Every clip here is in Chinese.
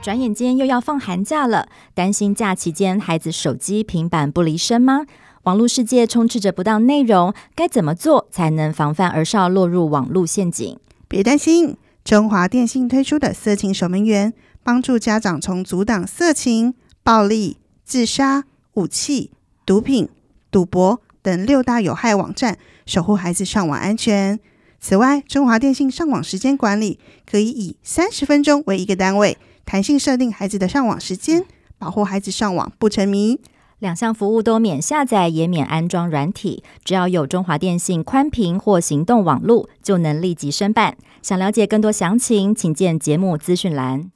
转眼间又要放寒假了，担心假期间孩子手机、平板不离身吗？网络世界充斥着不当内容，该怎么做才能防范儿少落入网络陷阱？别担心，中华电信推出的色情守门员，帮助家长从阻挡色情、暴力、自杀、武器、毒品、赌博等六大有害网站，守护孩子上网安全。此外，中华电信上网时间管理可以以三十分钟为一个单位。弹性设定孩子的上网时间，保护孩子上网不沉迷。两项服务都免下载，也免安装软体，只要有中华电信宽频或行动网络，就能立即申办。想了解更多详情，请见节目资讯栏。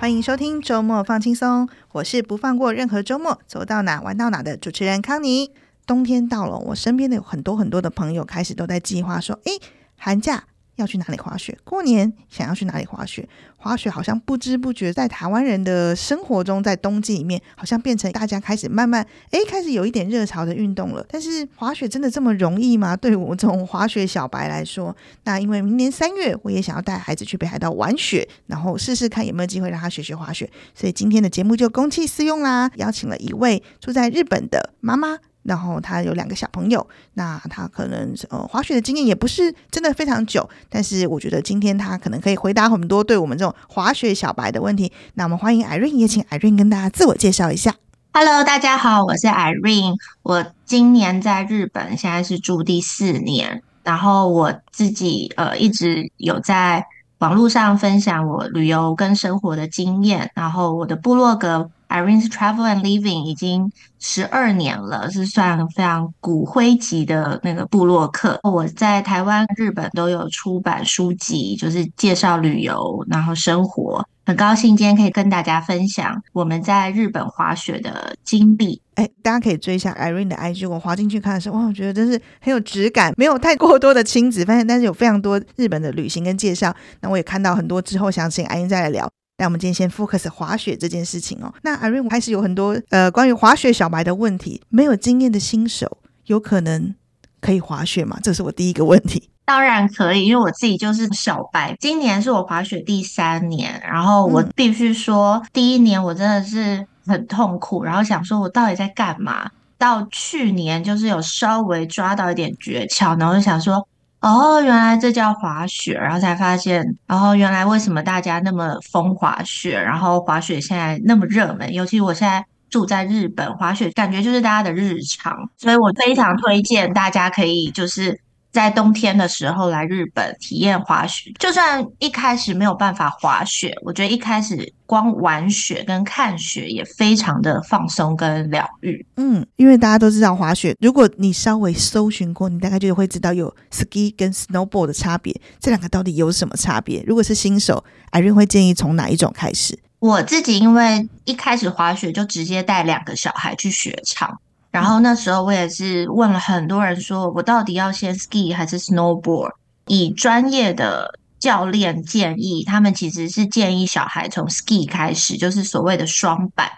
欢迎收听周末放轻松，我是不放过任何周末，走到哪玩到哪的主持人康妮。冬天到了，我身边的有很多很多的朋友开始都在计划说：“诶，寒假要去哪里滑雪？过年想要去哪里滑雪？滑雪好像不知不觉在台湾人的生活中，在冬季里面好像变成大家开始慢慢诶开始有一点热潮的运动了。但是滑雪真的这么容易吗？对我这种滑雪小白来说，那因为明年三月我也想要带孩子去北海道玩雪，然后试试看有没有机会让他学学滑雪。所以今天的节目就公器私用啦，邀请了一位住在日本的妈妈。”然后他有两个小朋友，那他可能呃滑雪的经验也不是真的非常久，但是我觉得今天他可能可以回答很多对我们这种滑雪小白的问题。那我们欢迎 Irene，也请 Irene 跟大家自我介绍一下。Hello，大家好，我是 Irene，我今年在日本，现在是住第四年。然后我自己呃一直有在网络上分享我旅游跟生活的经验，然后我的部落格。Irene's Travel and Living 已经十二年了，是算非常骨灰级的那个部落客。我在台湾、日本都有出版书籍，就是介绍旅游，然后生活。很高兴今天可以跟大家分享我们在日本滑雪的经历。哎，大家可以追一下 Irene 的 IG。我滑进去看的时候，哇，我觉得真是很有质感，没有太过多的亲子，发现但是有非常多日本的旅行跟介绍。那我也看到很多之后想请 Irene 再来聊。那我们今天先 focus 滑雪这件事情哦。那 Irene 开始有很多呃关于滑雪小白的问题，没有经验的新手有可能可以滑雪吗？这是我第一个问题。当然可以，因为我自己就是小白，今年是我滑雪第三年，然后我必须说，第一年我真的是很痛苦，然后想说我到底在干嘛？到去年就是有稍微抓到一点诀窍，然后就想说。哦，原来这叫滑雪，然后才发现，然后原来为什么大家那么疯滑雪，然后滑雪现在那么热门，尤其我现在住在日本，滑雪感觉就是大家的日常，所以我非常推荐大家可以就是。在冬天的时候来日本体验滑雪，就算一开始没有办法滑雪，我觉得一开始光玩雪跟看雪也非常的放松跟疗愈。嗯，因为大家都知道滑雪，如果你稍微搜寻过，你大概就会知道有 ski 跟 snowboard 的差别，这两个到底有什么差别？如果是新手，Irene 会建议从哪一种开始？我自己因为一开始滑雪就直接带两个小孩去雪场。然后那时候我也是问了很多人，说我到底要先 ski 还是 snowboard？以专业的教练建议，他们其实是建议小孩从 ski 开始，就是所谓的双板，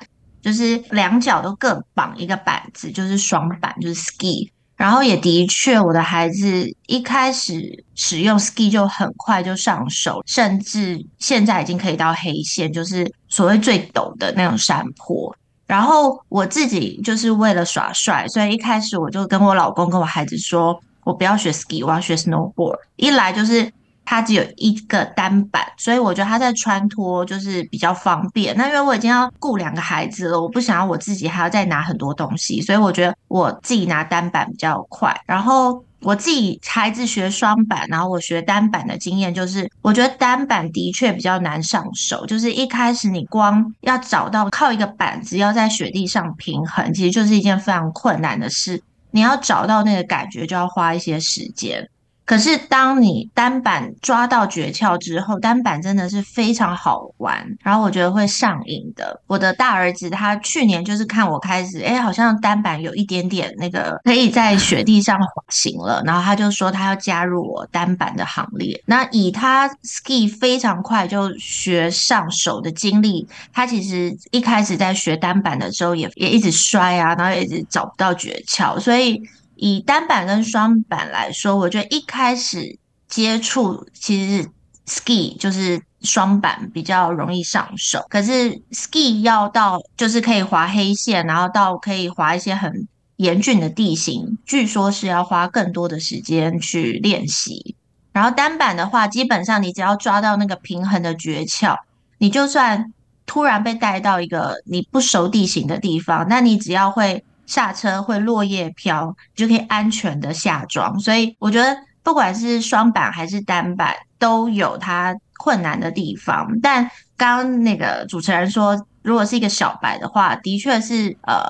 就是两脚都各绑一个板子，就是双板，就是 ski。然后也的确，我的孩子一开始使用 ski 就很快就上手，甚至现在已经可以到黑线，就是所谓最陡的那种山坡。然后我自己就是为了耍帅，所以一开始我就跟我老公跟我孩子说，我不要学 ski，我要学 snowboard。一来就是他只有一个单板，所以我觉得他在穿脱就是比较方便。那因为我已经要顾两个孩子了，我不想要我自己还要再拿很多东西，所以我觉得我自己拿单板比较快。然后。我自己孩子学双板，然后我学单板的经验就是，我觉得单板的确比较难上手，就是一开始你光要找到靠一个板子要在雪地上平衡，其实就是一件非常困难的事。你要找到那个感觉，就要花一些时间。可是，当你单板抓到诀窍之后，单板真的是非常好玩，然后我觉得会上瘾的。我的大儿子他去年就是看我开始，哎，好像单板有一点点那个可以在雪地上滑行了，然后他就说他要加入我单板的行列。那以他 ski 非常快就学上手的经历，他其实一开始在学单板的时候也也一直摔啊，然后也一直找不到诀窍，所以。以单板跟双板来说，我觉得一开始接触其实 ski 就是双板比较容易上手，可是 ski 要到就是可以滑黑线，然后到可以滑一些很严峻的地形，据说是要花更多的时间去练习。然后单板的话，基本上你只要抓到那个平衡的诀窍，你就算突然被带到一个你不熟地形的地方，那你只要会。下车会落叶飘，就可以安全的下装。所以我觉得，不管是双板还是单板，都有它困难的地方。但刚刚那个主持人说，如果是一个小白的话，的确是呃，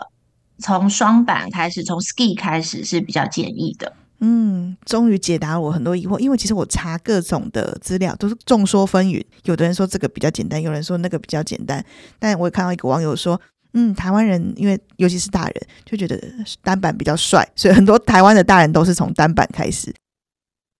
从双板开始，从 ski 开始是比较建议的。嗯，终于解答了我很多疑惑。因为其实我查各种的资料都是众说纷纭，有的人说这个比较简单，有人说那个比较简单。但我也看到一个网友说。嗯，台湾人因为尤其是大人就觉得单板比较帅，所以很多台湾的大人都是从单板开始。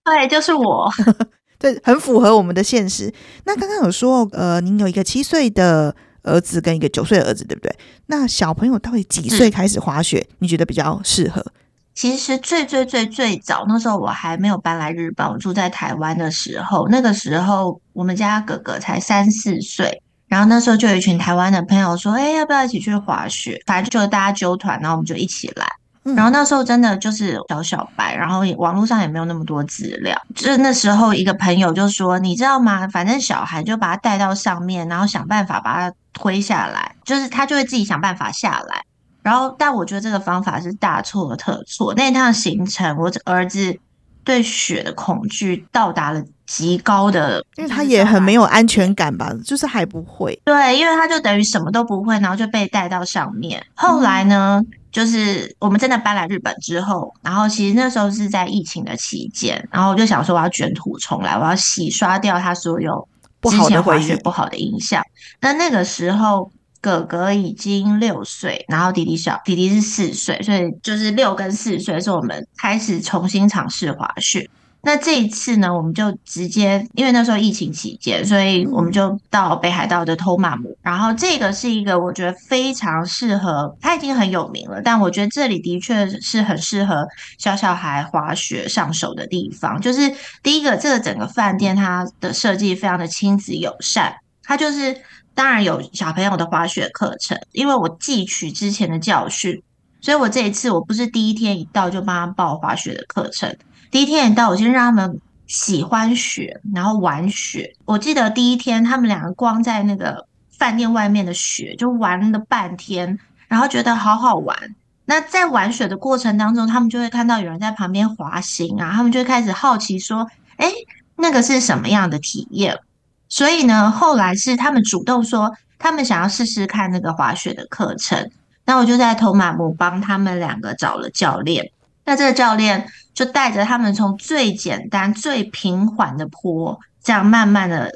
对，就是我，对，很符合我们的现实。那刚刚有说，呃，您有一个七岁的儿子跟一个九岁的儿子，对不对？那小朋友到底几岁开始滑雪？嗯，你觉得比较适合？其实最最最最早那时候我还没有搬来日本，我住在台湾的时候，那个时候我们家哥哥才三四岁。然后那时候就有一群台湾的朋友说：“哎，要不要一起去滑雪？反正就大家揪团，然后我们就一起来。嗯”然后那时候真的就是小小白，然后网络上也没有那么多资料。就是那时候一个朋友就说：“你知道吗？反正小孩就把他带到上面，然后想办法把他推下来，就是他就会自己想办法下来。”然后，但我觉得这个方法是大错特错。那一趟行程，我儿子。对雪的恐惧到达了极高的，因为他也很没有安全感吧，就是还不会。对，因为他就等于什么都不会，然后就被带到上面。后来呢，嗯、就是我们真的搬来日本之后，然后其实那时候是在疫情的期间，然后我就想说我要卷土重来，我要洗刷掉他所有之前滑雪不好的印象。那那个时候。哥哥已经六岁，然后弟弟小，弟弟是四岁，所以就是六跟四岁是我们开始重新尝试滑雪。那这一次呢，我们就直接，因为那时候疫情期间，所以我们就到北海道的托马姆。然后这个是一个我觉得非常适合，它已经很有名了，但我觉得这里的确是很适合小小孩滑雪上手的地方。就是第一个，这个整个饭店它的设计非常的亲子友善，它就是。当然有小朋友的滑雪课程，因为我汲取之前的教训，所以我这一次我不是第一天一到就帮他报滑雪的课程。第一天一到，我先让他们喜欢雪，然后玩雪。我记得第一天他们两个光在那个饭店外面的雪就玩了半天，然后觉得好好玩。那在玩雪的过程当中，他们就会看到有人在旁边滑行啊，他们就会开始好奇说：“诶，那个是什么样的体验？”所以呢，后来是他们主动说，他们想要试试看那个滑雪的课程。那我就在托马姆帮他们两个找了教练。那这个教练就带着他们从最简单、最平缓的坡，这样慢慢的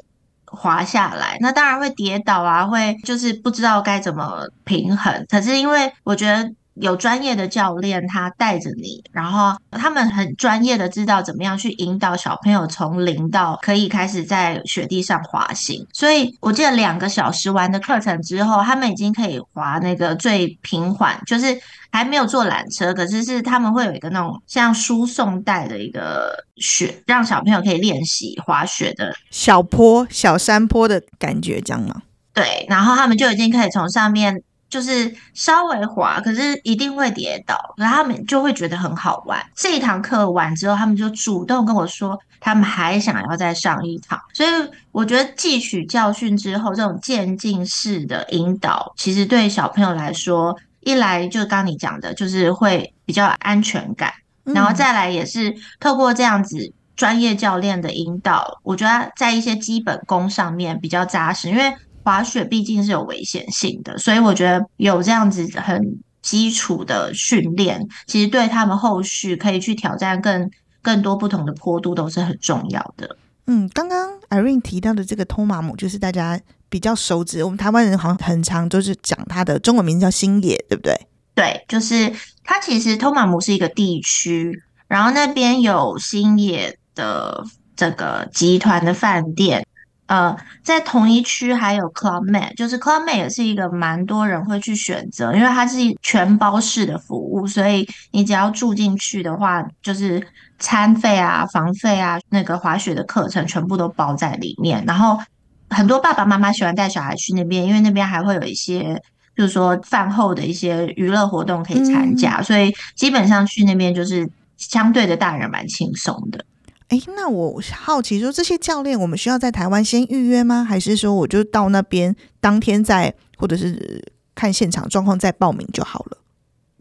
滑下来。那当然会跌倒啊，会就是不知道该怎么平衡。可是因为我觉得。有专业的教练，他带着你，然后他们很专业的知道怎么样去引导小朋友从零到可以开始在雪地上滑行。所以我记得两个小时完的课程之后，他们已经可以滑那个最平缓，就是还没有坐缆车，可是是他们会有一个那种像输送带的一个雪，让小朋友可以练习滑雪的小坡、小山坡的感觉，这样吗？对，然后他们就已经可以从上面。就是稍微滑，可是一定会跌倒，然后他们就会觉得很好玩。这一堂课完之后，他们就主动跟我说，他们还想要再上一堂。所以我觉得汲取教训之后，这种渐进式的引导，其实对小朋友来说，一来就刚你讲的，就是会比较安全感，然后再来也是透过这样子专业教练的引导，我觉得在一些基本功上面比较扎实，因为。滑雪毕竟是有危险性的，所以我觉得有这样子很基础的训练，其实对他们后续可以去挑战更更多不同的坡度都是很重要的。嗯，刚刚 Irene 提到的这个托马姆，就是大家比较熟知，我们台湾人好像很常就是讲它的中文名字叫星野，对不对？对，就是它其实托马姆是一个地区，然后那边有星野的这个集团的饭店。呃，在同一区还有 Club Med，就是 Club Med 也是一个蛮多人会去选择，因为它是全包式的服务，所以你只要住进去的话，就是餐费啊、房费啊、那个滑雪的课程全部都包在里面。然后很多爸爸妈妈喜欢带小孩去那边，因为那边还会有一些，就是说饭后的一些娱乐活动可以参加，嗯、所以基本上去那边就是相对的大人蛮轻松的。哎，那我好奇说，这些教练我们需要在台湾先预约吗？还是说我就到那边当天再，或者是看现场状况再报名就好了？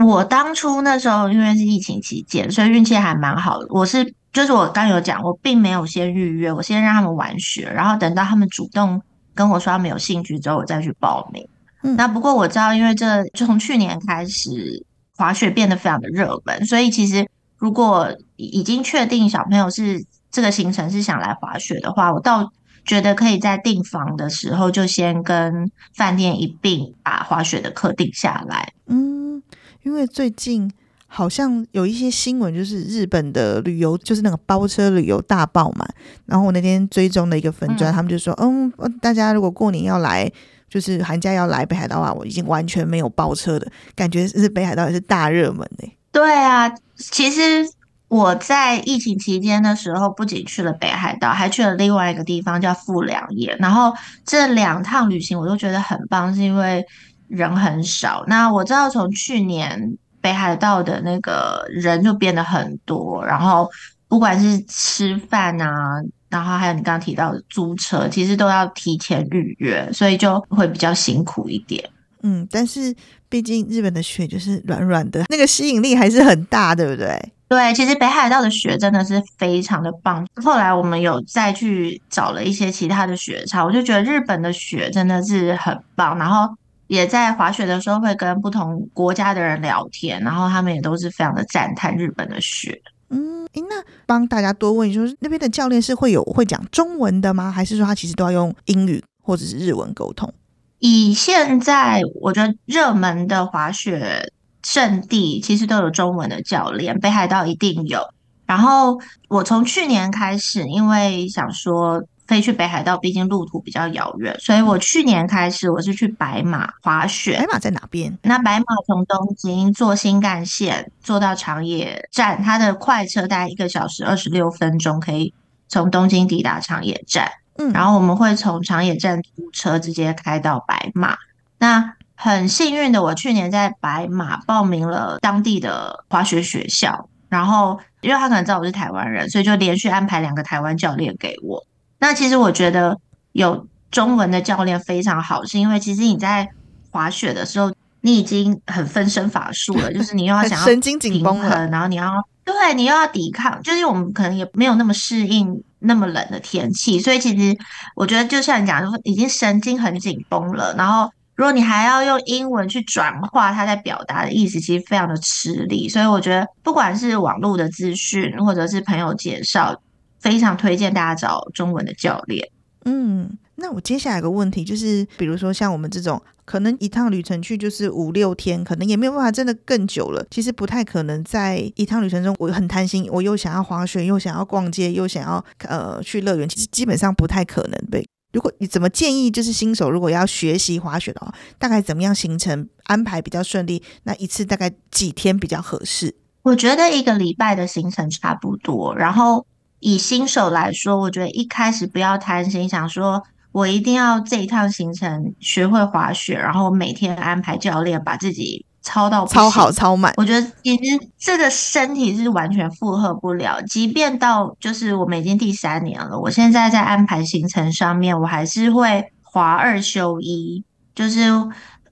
我当初那时候因为是疫情期间，所以运气还蛮好的。我是就是我刚有讲，我并没有先预约，我先让他们玩雪，然后等到他们主动跟我说他们有兴趣之后，我再去报名。嗯，那不过我知道，因为这就从去年开始滑雪变得非常的热门，所以其实。如果已经确定小朋友是这个行程是想来滑雪的话，我倒觉得可以在订房的时候就先跟饭店一并把滑雪的课定下来。嗯，因为最近好像有一些新闻，就是日本的旅游，就是那个包车旅游大爆满。然后我那天追踪的一个粉砖，嗯、他们就说：“嗯，大家如果过年要来，就是寒假要来北海道啊，我已经完全没有包车的感觉，是北海道也是大热门呢、欸。”对啊，其实我在疫情期间的时候，不仅去了北海道，还去了另外一个地方叫富良野。然后这两趟旅行我都觉得很棒，是因为人很少。那我知道从去年北海道的那个人就变得很多，然后不管是吃饭啊，然后还有你刚刚提到的租车，其实都要提前预约，所以就会比较辛苦一点。嗯，但是。毕竟日本的雪就是软软的，那个吸引力还是很大，对不对？对，其实北海道的雪真的是非常的棒。后来我们有再去找了一些其他的雪场，我就觉得日本的雪真的是很棒。然后也在滑雪的时候会跟不同国家的人聊天，然后他们也都是非常的赞叹日本的雪。嗯，诶，那帮大家多问就是那边的教练是会有会讲中文的吗？还是说他其实都要用英语或者是日文沟通？以现在我觉得热门的滑雪胜地，其实都有中文的教练，北海道一定有。然后我从去年开始，因为想说飞去北海道，毕竟路途比较遥远，所以我去年开始我是去白马滑雪。白马在哪边？那白马从东京坐新干线坐到长野站，它的快车大概一个小时二十六分钟，可以从东京抵达长野站。嗯，然后我们会从长野站租车直接开到白马。那很幸运的，我去年在白马报名了当地的滑雪学校，然后因为他可能知道我是台湾人，所以就连续安排两个台湾教练给我。那其实我觉得有中文的教练非常好，是因为其实你在滑雪的时候，你已经很分身乏术了，就是你又要想要神经紧绷了，然后你要对，你又要抵抗，就是我们可能也没有那么适应。那么冷的天气，所以其实我觉得就像你讲，已经神经很紧绷了。然后，如果你还要用英文去转化他在表达的意思，其实非常的吃力。所以我觉得，不管是网络的资讯，或者是朋友介绍，非常推荐大家找中文的教练。嗯。那我接下来有个问题就是，比如说像我们这种，可能一趟旅程去就是五六天，可能也没有办法真的更久了。其实不太可能在一趟旅程中，我很贪心，我又想要滑雪，又想要逛街，又想要呃去乐园，其实基本上不太可能。对，如果你怎么建议，就是新手如果要学习滑雪的话，大概怎么样行程安排比较顺利？那一次大概几天比较合适？我觉得一个礼拜的行程差不多。然后以新手来说，我觉得一开始不要贪心，想说。我一定要这一趟行程学会滑雪，然后每天安排教练把自己操到超好超满。我觉得其实这个身体是完全负荷不了。即便到就是我们已经第三年了，我现在在安排行程上面，我还是会滑二休一，就是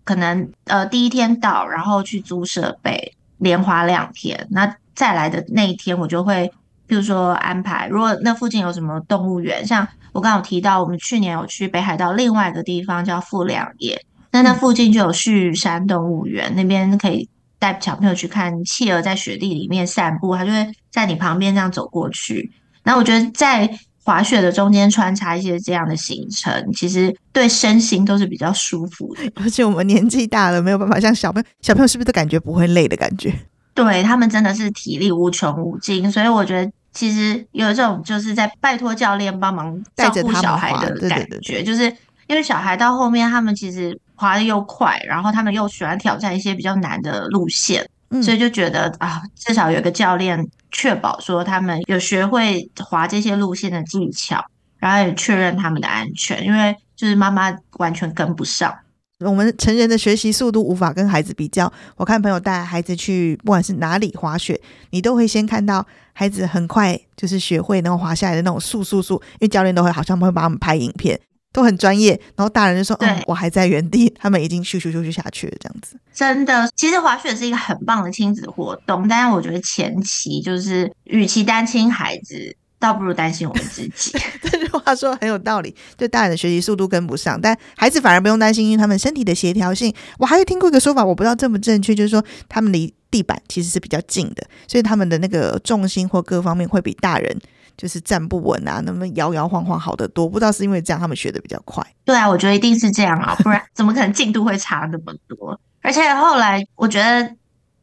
可能呃第一天到，然后去租设备，连滑两天。那再来的那一天，我就会。比如说安排，如果那附近有什么动物园，像我刚刚有提到，我们去年有去北海道另外一个地方叫富良野，那那附近就有旭山动物园，那边可以带小朋友去看企鹅在雪地里面散步，它就会在你旁边这样走过去。那我觉得在滑雪的中间穿插一些这样的行程，其实对身心都是比较舒服的。而且我们年纪大了，没有办法像小朋友，小朋友是不是都感觉不会累的感觉？对，他们真的是体力无穷无尽，所以我觉得。其实有一种就是在拜托教练帮忙照顾小孩的感觉，就是因为小孩到后面他们其实滑的又快，然后他们又喜欢挑战一些比较难的路线，嗯、所以就觉得啊，至少有个教练确保说他们有学会滑这些路线的技巧，然后也确认他们的安全，因为就是妈妈完全跟不上。我们成人的学习速度无法跟孩子比较。我看朋友带孩子去，不管是哪里滑雪，你都会先看到孩子很快就是学会，那种滑下来的那种速速速，因为教练都会好像会帮他们拍影片，都很专业。然后大人就说：“嗯，我还在原地，他们已经咻咻咻咻下去了。”这样子，真的，其实滑雪是一个很棒的亲子活动，但是我觉得前期就是，与其担心孩子。倒不如担心我们自己。这句话说很有道理，就大人的学习速度跟不上，但孩子反而不用担心，因为他们身体的协调性。我还有听过一个说法，我不知道正不正确，就是说他们离地板其实是比较近的，所以他们的那个重心或各方面会比大人就是站不稳啊，那么摇摇晃晃好得多。不知道是因为这样，他们学的比较快。对啊，我觉得一定是这样啊，不然怎么可能进度会差那么多？而且后来我觉得。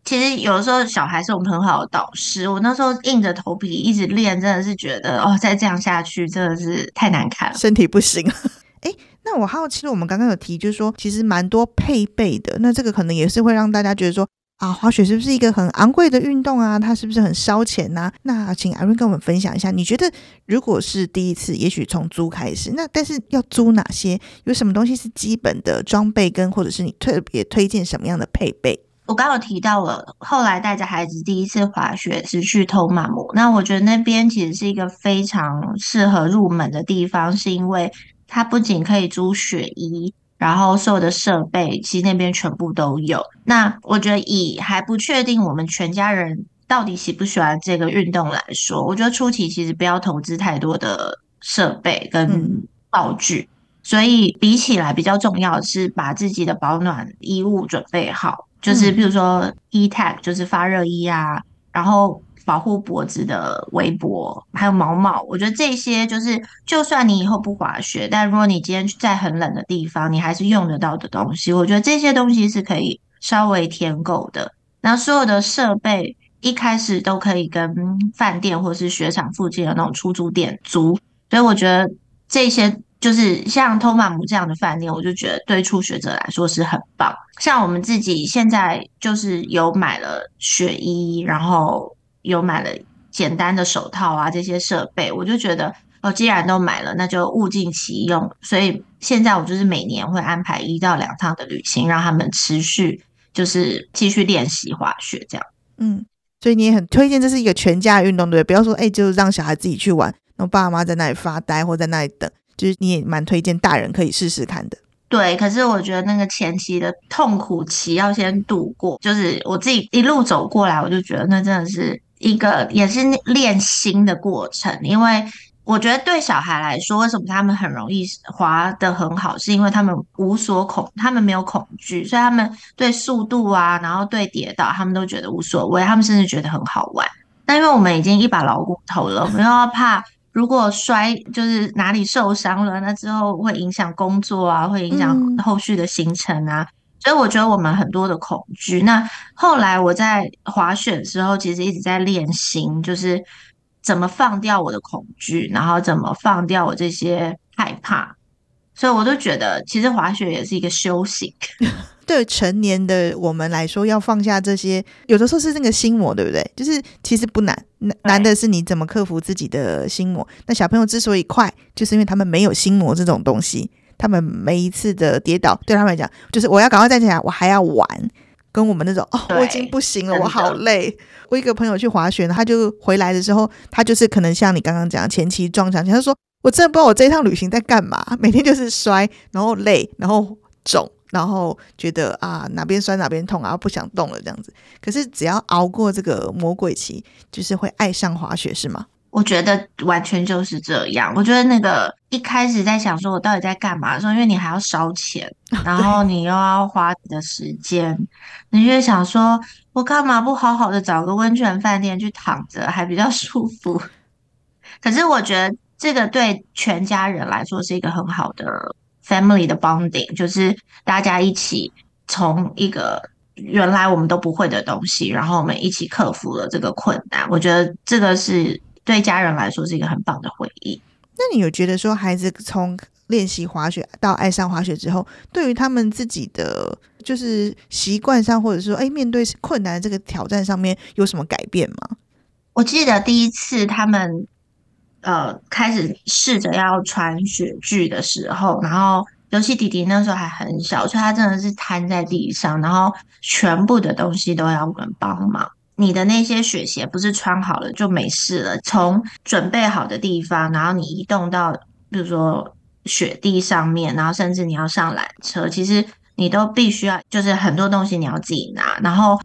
其实有的时候小孩是我们很好的导师。我那时候硬着头皮一直练，真的是觉得哦，再这样下去真的是太难看了，身体不行。哎，那我好奇，我们刚刚有提，就是说其实蛮多配备的。那这个可能也是会让大家觉得说啊，滑雪是不是一个很昂贵的运动啊？它是不是很烧钱呐？那请 Irene 跟我们分享一下，你觉得如果是第一次，也许从租开始，那但是要租哪些？有什么东西是基本的装备，跟或者是你特别推荐什么样的配备？我刚刚有提到了，后来带着孩子第一次滑雪是去偷马姆。那我觉得那边其实是一个非常适合入门的地方，是因为它不仅可以租雪衣，然后所有的设备其实那边全部都有。那我觉得以还不确定我们全家人到底喜不喜欢这个运动来说，我觉得初期其实不要投资太多的设备跟道具。所以比起来比较重要的是把自己的保暖衣物准备好。就是比如说 E-TAG 就是发热衣啊，然后保护脖子的围脖，还有毛毛。我觉得这些就是，就算你以后不滑雪，但如果你今天在很冷的地方，你还是用得到的东西。我觉得这些东西是可以稍微添购的。然后所有的设备一开始都可以跟饭店或是雪场附近的那种出租店租，所以我觉得这些。就是像托马姆这样的饭店，我就觉得对初学者来说是很棒。像我们自己现在就是有买了雪衣，然后有买了简单的手套啊这些设备，我就觉得哦，既然都买了，那就物尽其用。所以现在我就是每年会安排一到两趟的旅行，让他们持续就是继续练习滑雪这样。嗯，所以你也很推荐这是一个全家运动，对不对？不要说哎，就是让小孩自己去玩，然后爸妈在那里发呆或在那里等。就是你也蛮推荐大人可以试试看的，对。可是我觉得那个前期的痛苦期要先度过，就是我自己一路走过来，我就觉得那真的是一个也是练心的过程。因为我觉得对小孩来说，为什么他们很容易滑得很好，是因为他们无所恐，他们没有恐惧，所以他们对速度啊，然后对跌倒，他们都觉得无所谓，他们甚至觉得很好玩。但因为我们已经一把老骨头了，我们又要怕。如果摔就是哪里受伤了，那之后会影响工作啊，会影响后续的行程啊。嗯。所以我觉得我们很多的恐惧。那后来我在滑雪的时候，其实一直在练心，就是怎么放掉我的恐惧，然后怎么放掉我这些害怕。所以我都觉得，其实滑雪也是一个修行。对成年的我们来说，要放下这些，有的时候是那个心魔，对不对？就是其实不难，难难的是你怎么克服自己的心魔。那小朋友之所以快，就是因为他们没有心魔这种东西。他们每一次的跌倒，对他们来讲，就是我要赶快站起来，我还要玩。跟我们那种哦，我已经不行了，我好累。我一个朋友去滑雪，他就回来的时候，他就是可能像你刚刚讲，前期撞墙，他说我真的不知道我这一趟旅行在干嘛，每天就是摔，然后累，然后肿。然后觉得啊，哪边酸哪边痛，然后不想动了这样子。可是只要熬过这个魔鬼期，就是会爱上滑雪，是吗？我觉得完全就是这样。我觉得那个一开始在想说我到底在干嘛的时候，因为你还要烧钱，然后你又要花你的时间，你就会想说，我干嘛不好好的找个温泉饭店去躺着，还比较舒服？可是我觉得这个对全家人来说是一个很好的。Family 的 bonding 就是大家一起从一个原来我们都不会的东西，然后我们一起克服了这个困难。我觉得这个是对家人来说是一个很棒的回忆。那你有觉得说孩子从练习滑雪到爱上滑雪之后，对于他们自己的就是习惯上，或者说哎面对困难这个挑战上面有什么改变吗？我记得第一次他们呃开始试着要穿雪具的时候，然后尤其弟弟那时候还很小，所以他真的是瘫在地上，然后全部的东西都要我们帮忙。你的那些雪鞋不是穿好了就没事了，从准备好的地方，然后你移动到比如说雪地上面，然后甚至你要上缆车，其实你都必须要就是很多东西你要自己拿，然后。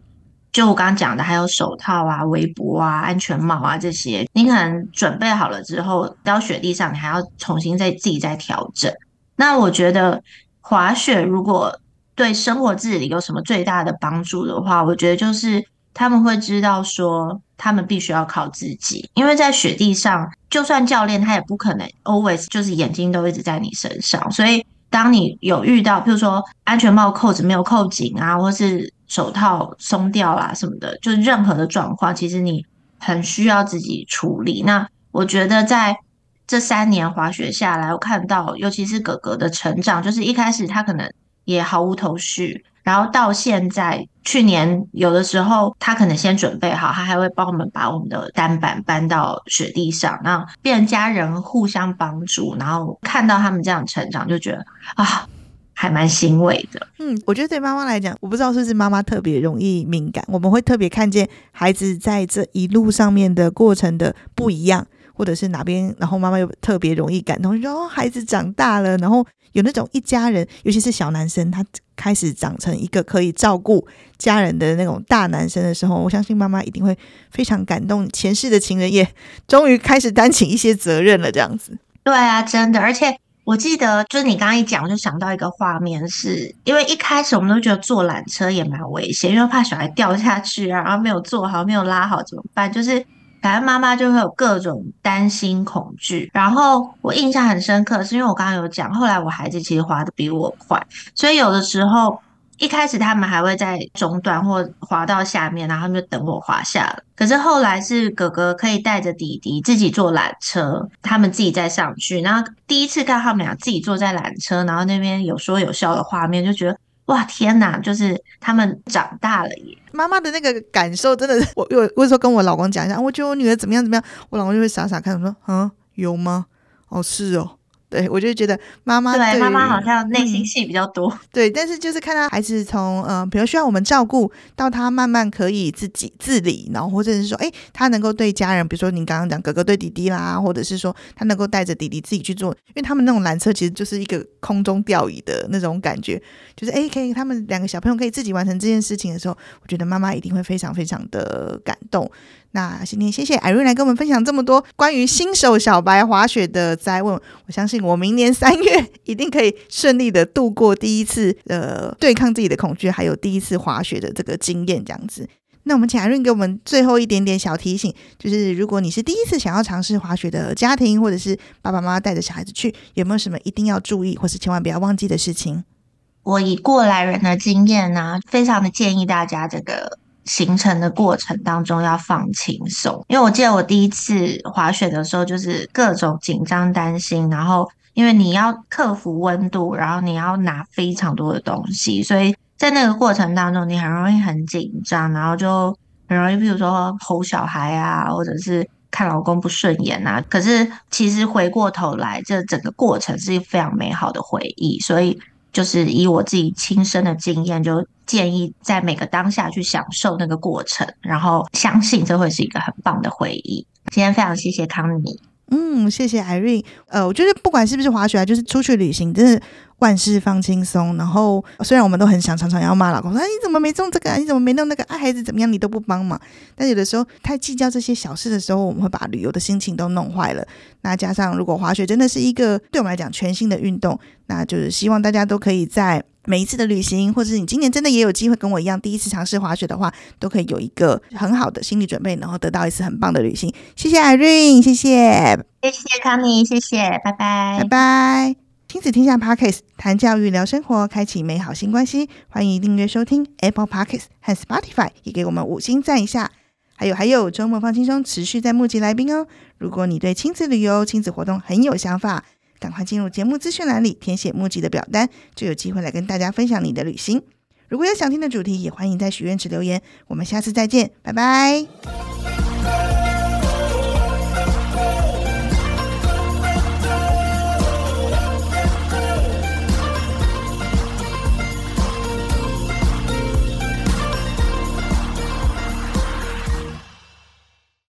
就我刚刚讲的，还有手套啊、围脖啊、安全帽啊这些，你可能准备好了之后，到雪地上你还要重新再自己再调整。那我觉得滑雪如果对生活自理有什么最大的帮助的话，我觉得就是他们会知道说，他们必须要靠自己，因为在雪地上，就算教练他也不可能 always 就是眼睛都一直在你身上，所以当你有遇到，譬如说安全帽扣子没有扣紧啊，或是手套松掉啦什么的，就任何的状况，其实你很需要自己处理。那我觉得在这三年滑雪下来，我看到，尤其是哥哥的成长，就是一开始他可能也毫无头绪，然后到现在，去年有的时候他可能先准备好，他还会帮我们把我们的单板搬到雪地上，然后变家人互相帮助，然后看到他们这样成长，就觉得啊。还蛮欣慰的，嗯，我觉得对妈妈来讲，我不知道是不是妈妈特别容易敏感，我们会特别看见孩子在这一路上面的过程的不一样，或者是哪边，然后妈妈又特别容易感动，就说哦，孩子长大了，然后有那种一家人，尤其是小男生，他开始长成一个可以照顾家人的那种大男生的时候，我相信妈妈一定会非常感动，前世的情人也终于开始担起一些责任了，这样子。对啊，真的，而且。我记得，就是你刚刚一讲，我就想到一个画面是，因为一开始我们都觉得坐缆车也蛮危险，因为怕小孩掉下去啊，然后没有坐好，没有拉好怎么办？就是反正妈妈就会有各种担心、恐惧。然后我印象很深刻，是因为我刚刚有讲，后来我孩子其实滑得比我快，所以有的时候。一开始他们还会在中段或滑到下面，然后他们就等我滑下了。可是后来是哥哥可以带着弟弟自己坐缆车，他们自己再上去。然后第一次看他们俩自己坐在缆车，然后那边有说有笑的画面，就觉得哇天哪，就是他们长大了耶！妈妈的那个感受真的，我有我有时候跟我老公讲一下，我觉得我女儿怎么样怎么样，我老公就会傻傻看我说，嗯，有吗？哦，是哦。对，我就觉得妈妈对妈妈好像内心戏比较多。嗯。对，但是就是看到孩子从嗯、呃，比如需要我们照顾，到他慢慢可以自己自理，然后或者是说，哎，他能够对家人，比如说你刚刚讲哥哥对弟弟啦，或者是说他能够带着弟弟自己去做，因为他们那种缆车其实就是一个空中吊椅的那种感觉，就是哎，可以他们两个小朋友可以自己完成这件事情的时候，我觉得妈妈一定会非常非常的感动。那今天谢谢 Irene 来跟我们分享这么多关于新手小白滑雪的灾问，我相信我明年三月一定可以顺利的度过第一次呃对抗自己的恐惧，还有第一次滑雪的这个经验这样子。那我们请阿润给我们最后一点点小提醒，就是如果你是第一次想要尝试滑雪的家庭，或者是爸爸妈妈带着小孩子去，有没有什么一定要注意，或是千万不要忘记的事情？我以过来人的经验呢、非常的建议大家这个。行程的过程当中要放轻松，因为我记得我第一次滑雪的时候，就是各种紧张担心，然后因为你要克服温度，然后你要拿非常多的东西，所以在那个过程当中，你很容易很紧张，然后就很容易，比如说吼小孩啊，或者是看老公不顺眼啊。可是其实回过头来，这整个过程是一个非常美好的回忆，所以。就是以我自己亲身的经验，就建议在每个当下去享受那个过程，然后相信这会是一个很棒的回忆。今天非常谢谢康妮，嗯，谢谢 Irene。呃，我觉得不管是不是滑雪啊，就是出去旅行，真的。万事放轻松，然后虽然我们都很想常常要骂老公说，你怎么没种这个啊？你怎么没弄那个？啊，孩子怎么样？你都不帮忙。但有的时候太计较这些小事的时候，我们会把旅游的心情都弄坏了。那加上如果滑雪真的是一个对我们来讲全新的运动，那就是希望大家都可以在每一次的旅行，或者是你今年真的也有机会跟我一样第一次尝试滑雪的话，都可以有一个很好的心理准备，然后得到一次很棒的旅行。谢谢 Irene，谢谢，谢谢康妮，谢谢，拜拜，拜拜。亲子天下 Podcast 谈教育聊生活，开启美好新关系。欢迎订阅收听 Apple Podcast 和 Spotify，也给我们五星赞一下。还有还有，周末放轻松，持续在募集来宾哦。如果你对亲子旅游、亲子活动很有想法，赶快进入节目资讯栏里填写募集的表单，就有机会来跟大家分享你的旅行。如果有想听的主题，也欢迎在许愿池留言。我们下次再见，拜拜。